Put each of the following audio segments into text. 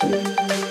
Música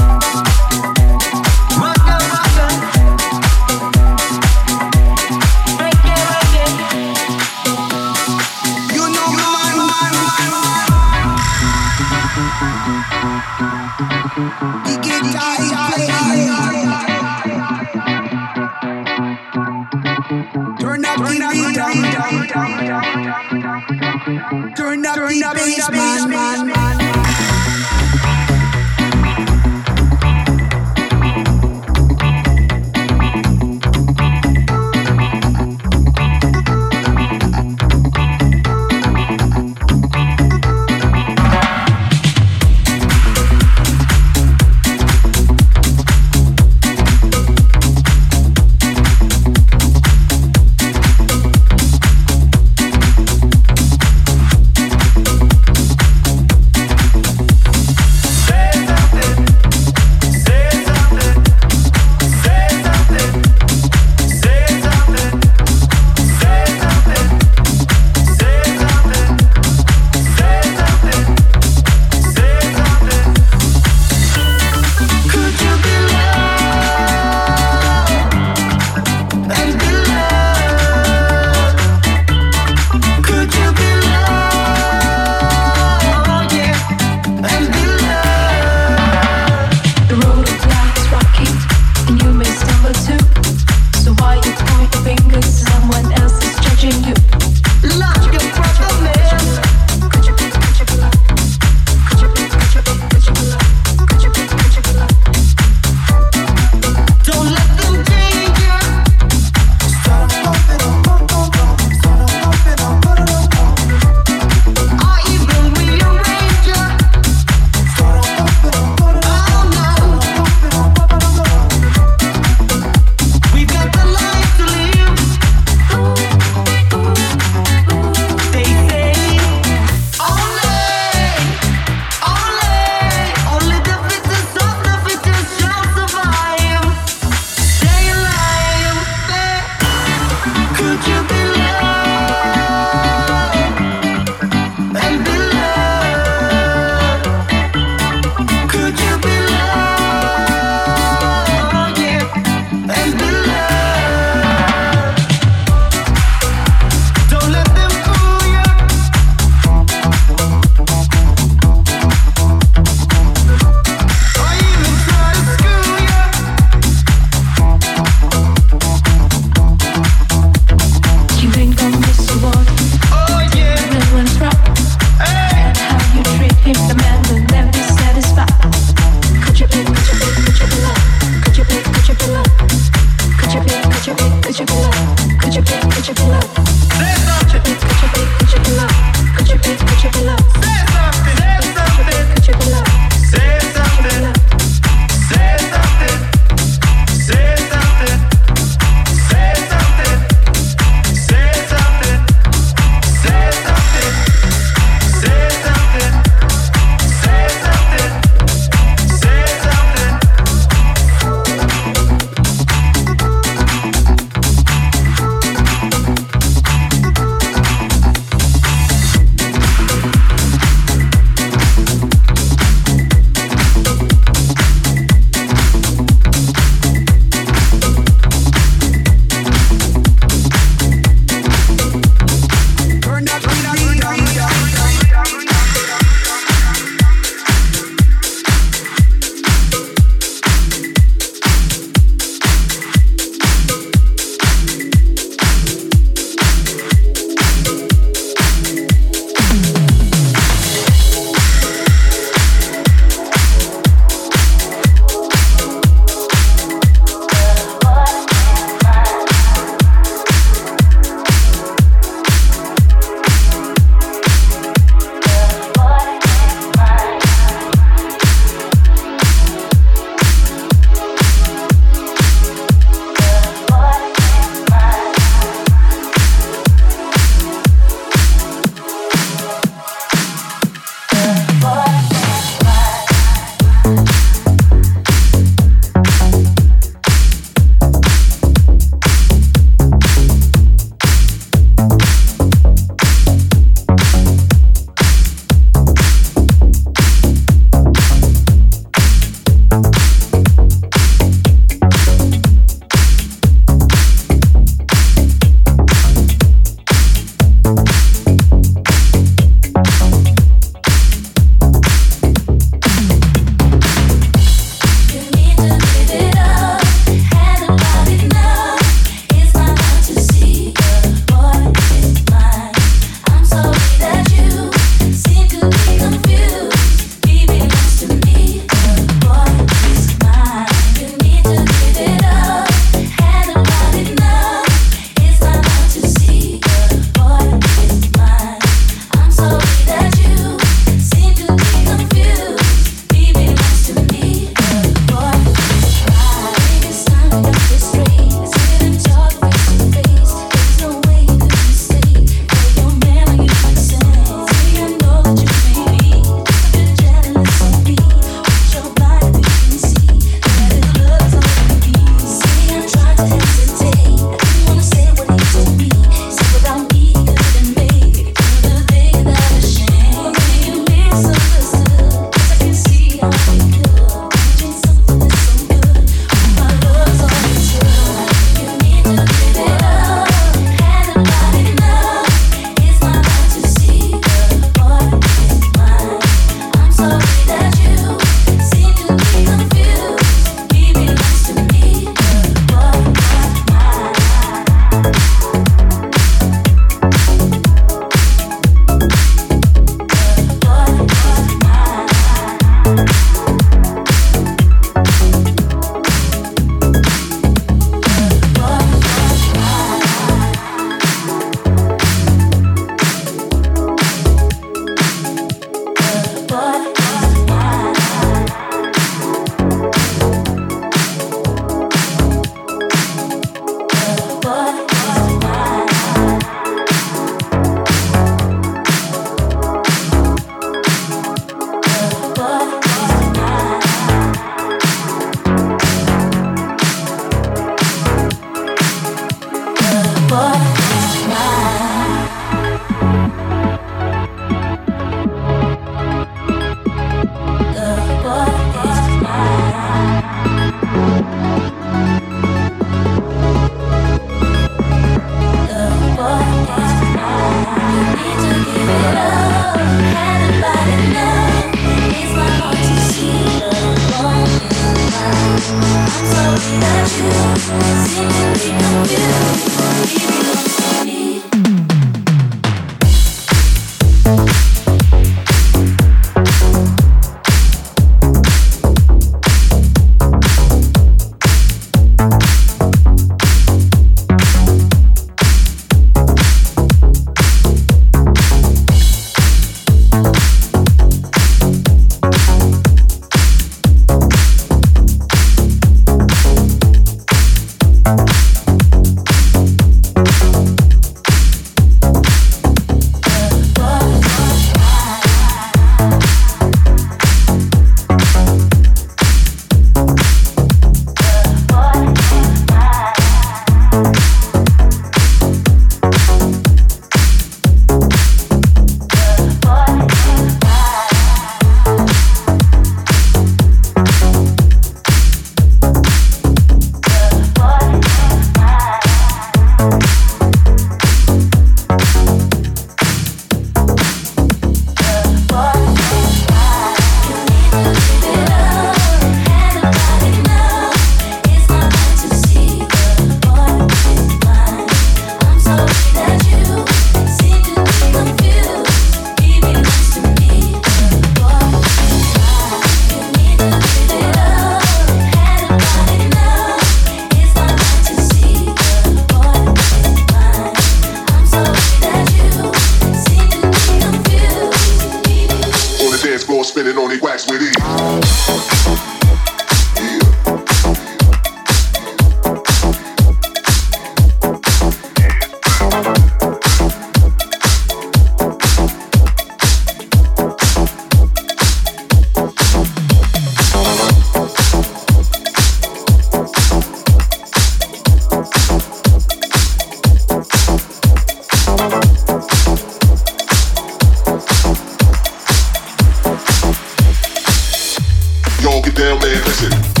down there, listen.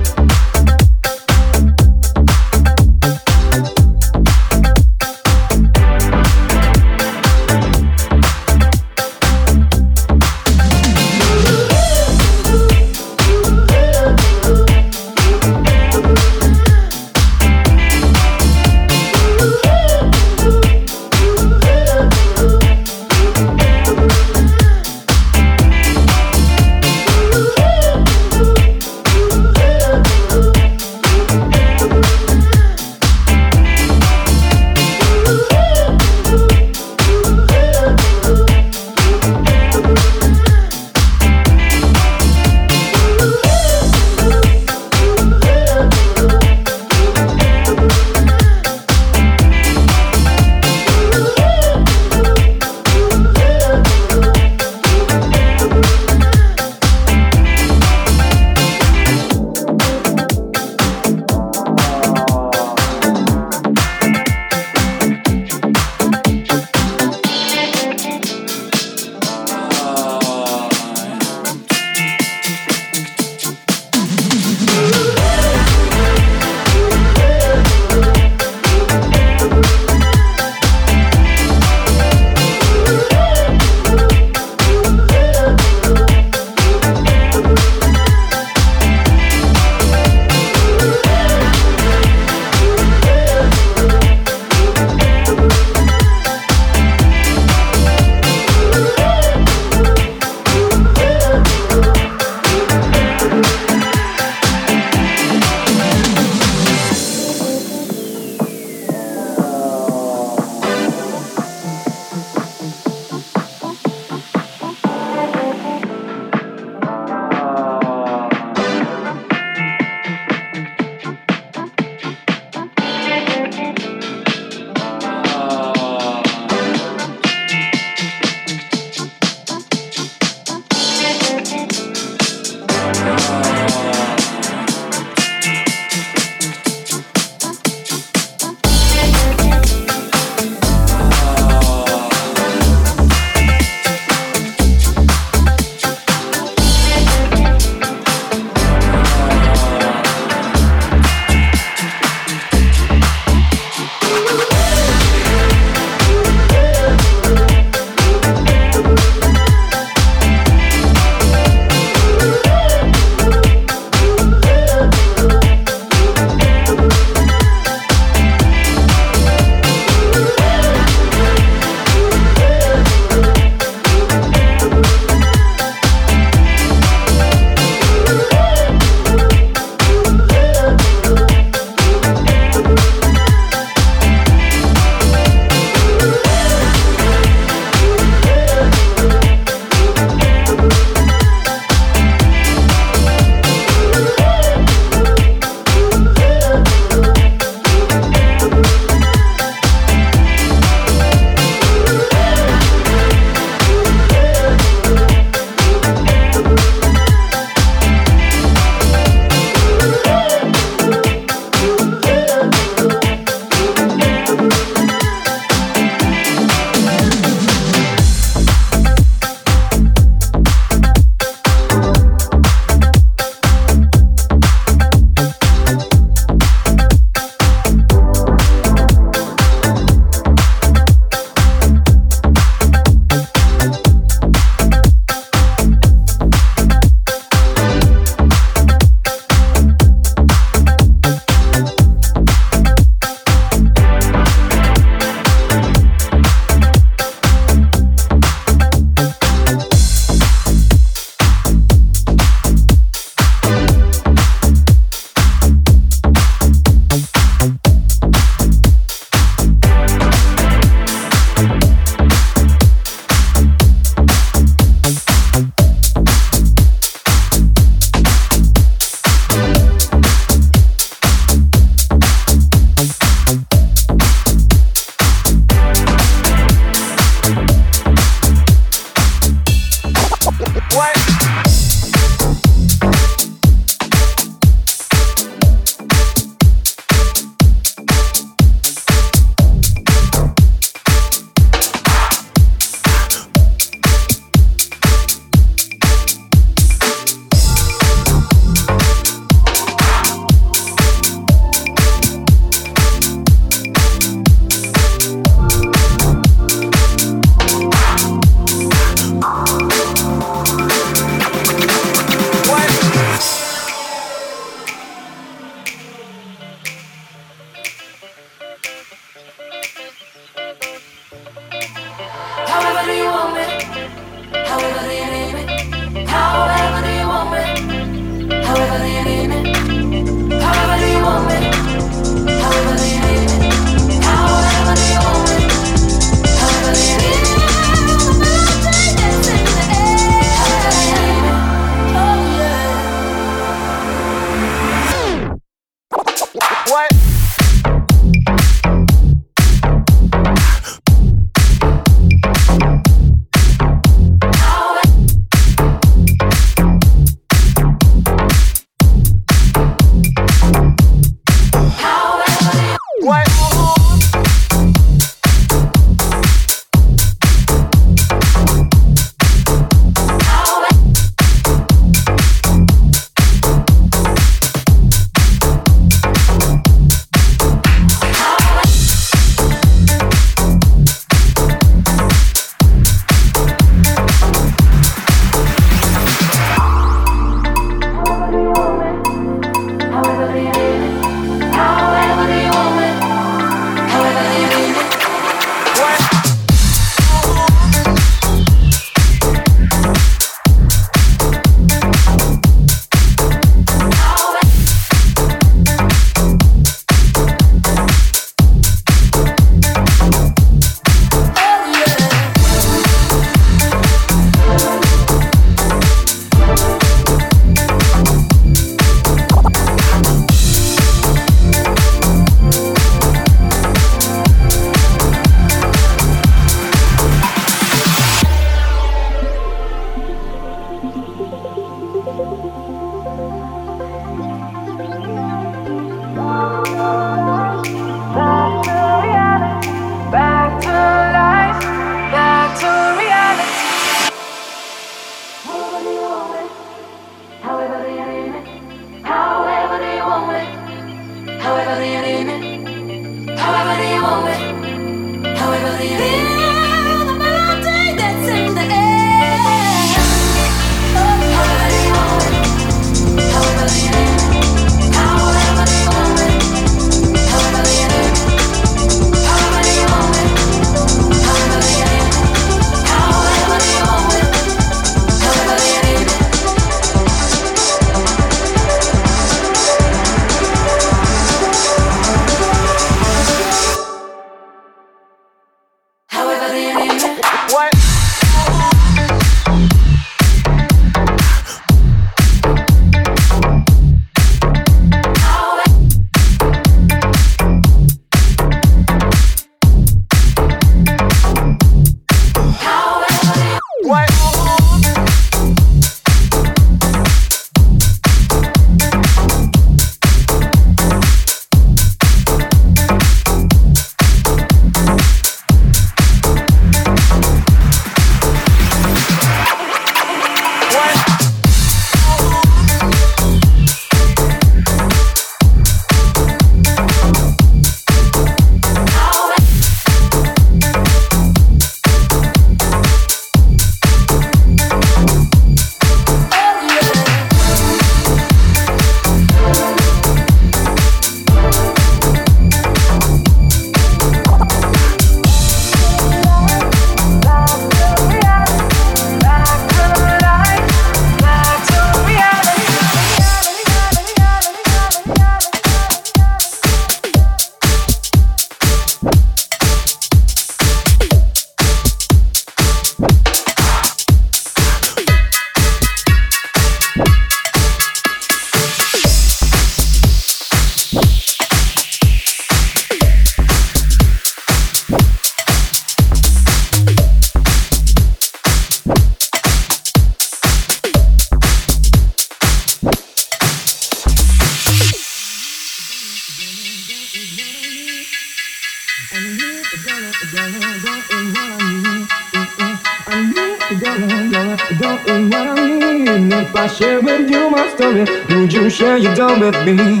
come with me.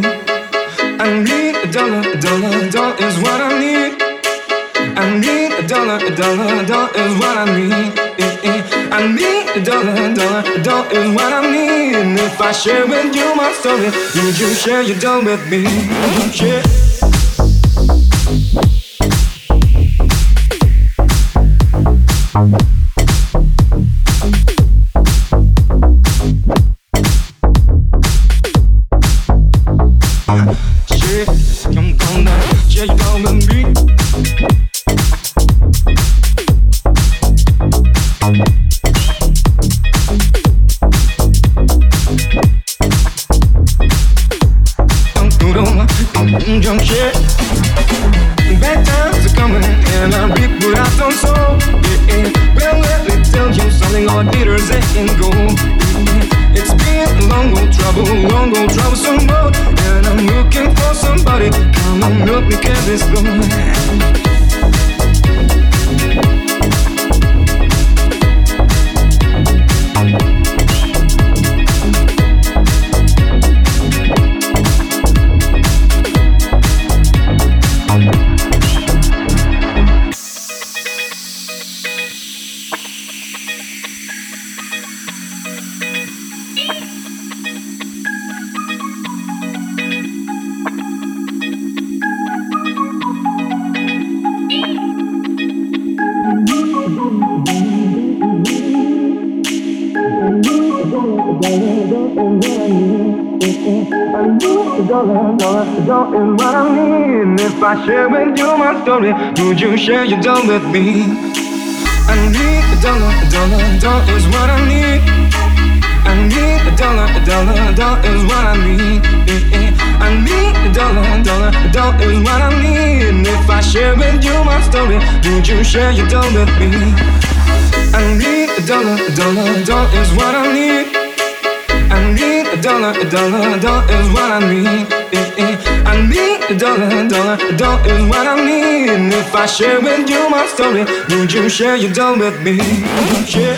I need a dollar, a dollar, a dollar is what I need. I need a dollar, a dollar, a dollar is what I need. I need a dollar, a dollar, a dollar is what I need. If I share with you my story, would you share your dollar with me? Share. With me? I need a dollar, a dollar, a dollar is what I need. I need a dollar, a dollar, a dollar is what I need. I need a dollar, a dollar, a dollar is what I need. And if I share with you my story, would you share your dough with me? I need a dollar, a dollar, a dollar is what I need. I need a dollar, a dollar, a dollar is what I need. I need a dollar, dollar, a dollar is what I need. If I share with you my story, would you share your dough with me? Share.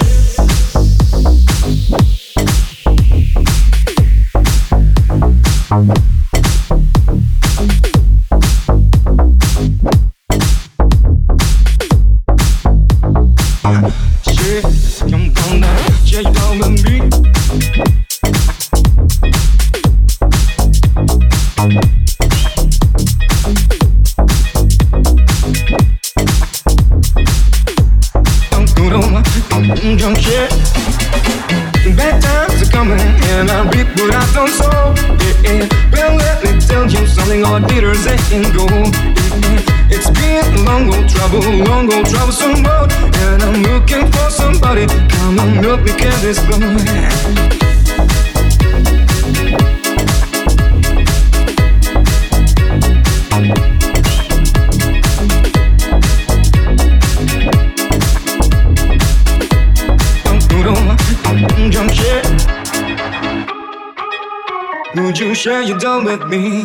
Share your dough with me.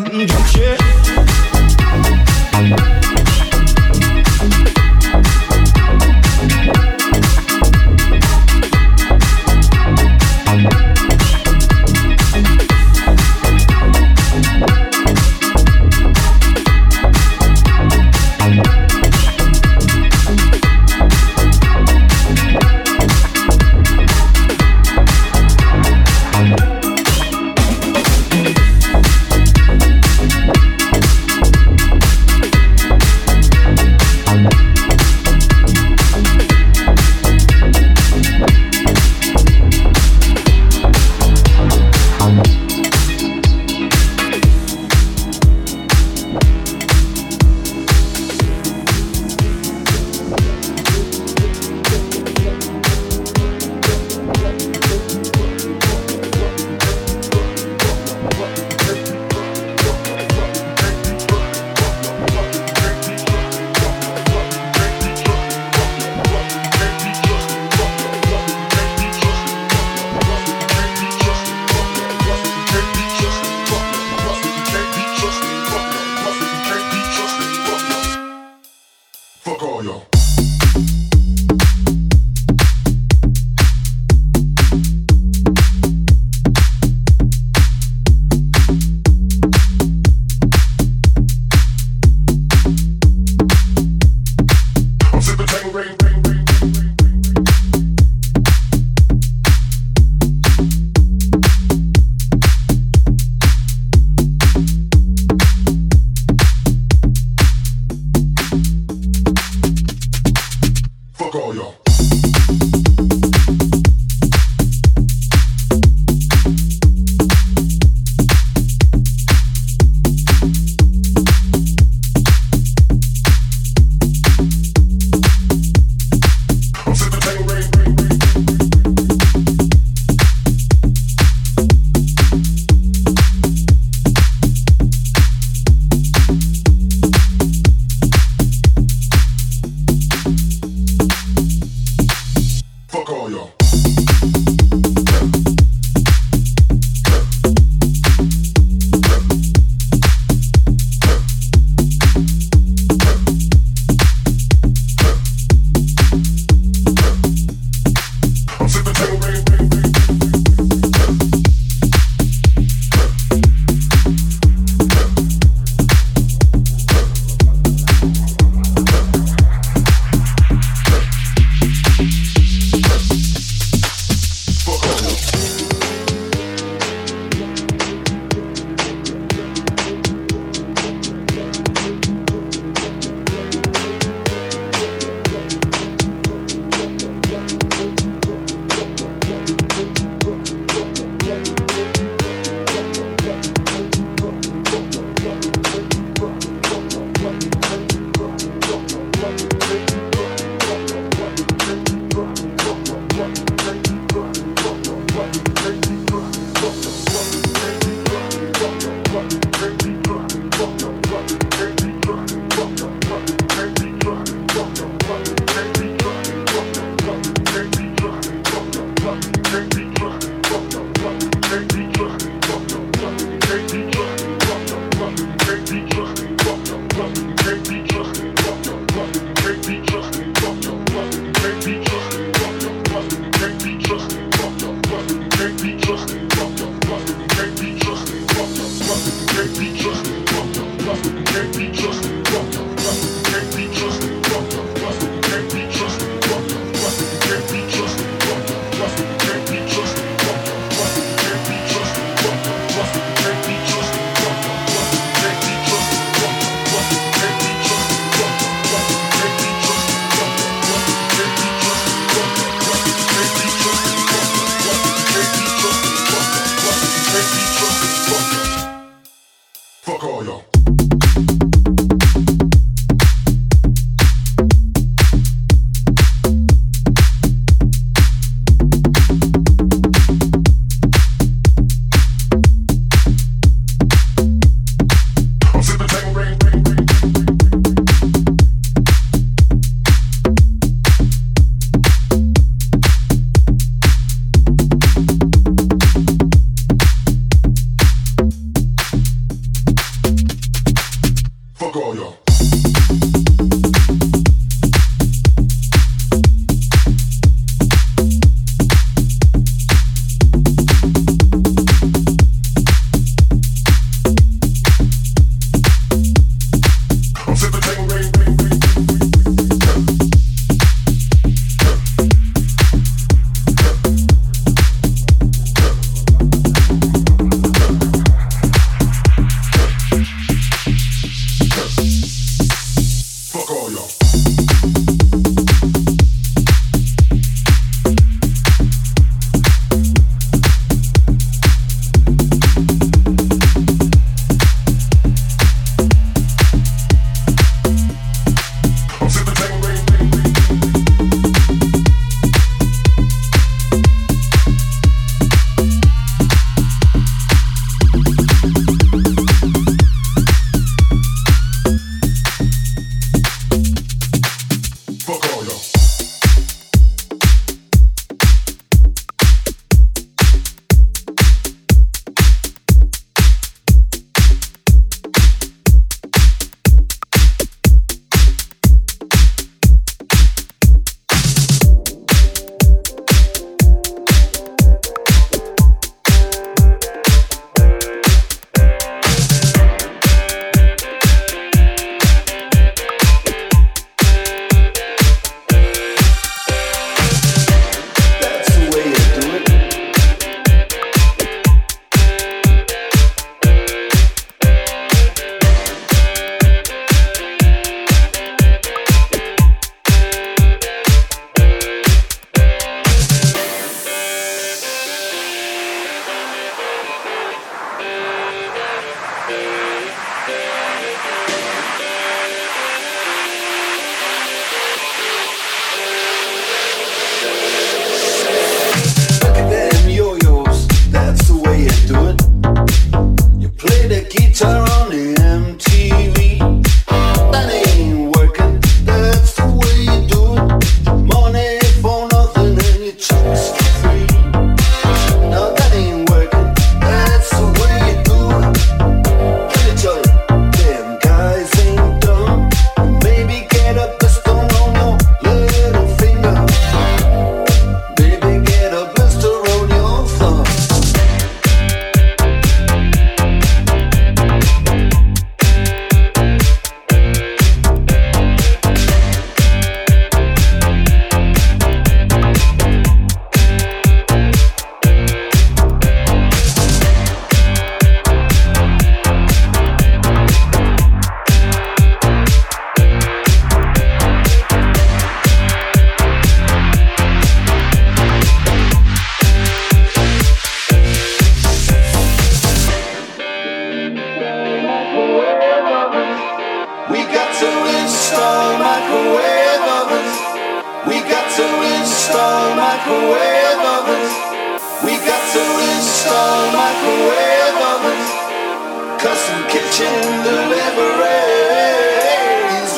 some kitchen deliveries.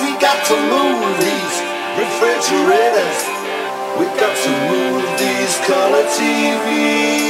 We got some movies, refrigerators. We got some movies, color TVs.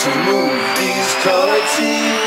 To move these color.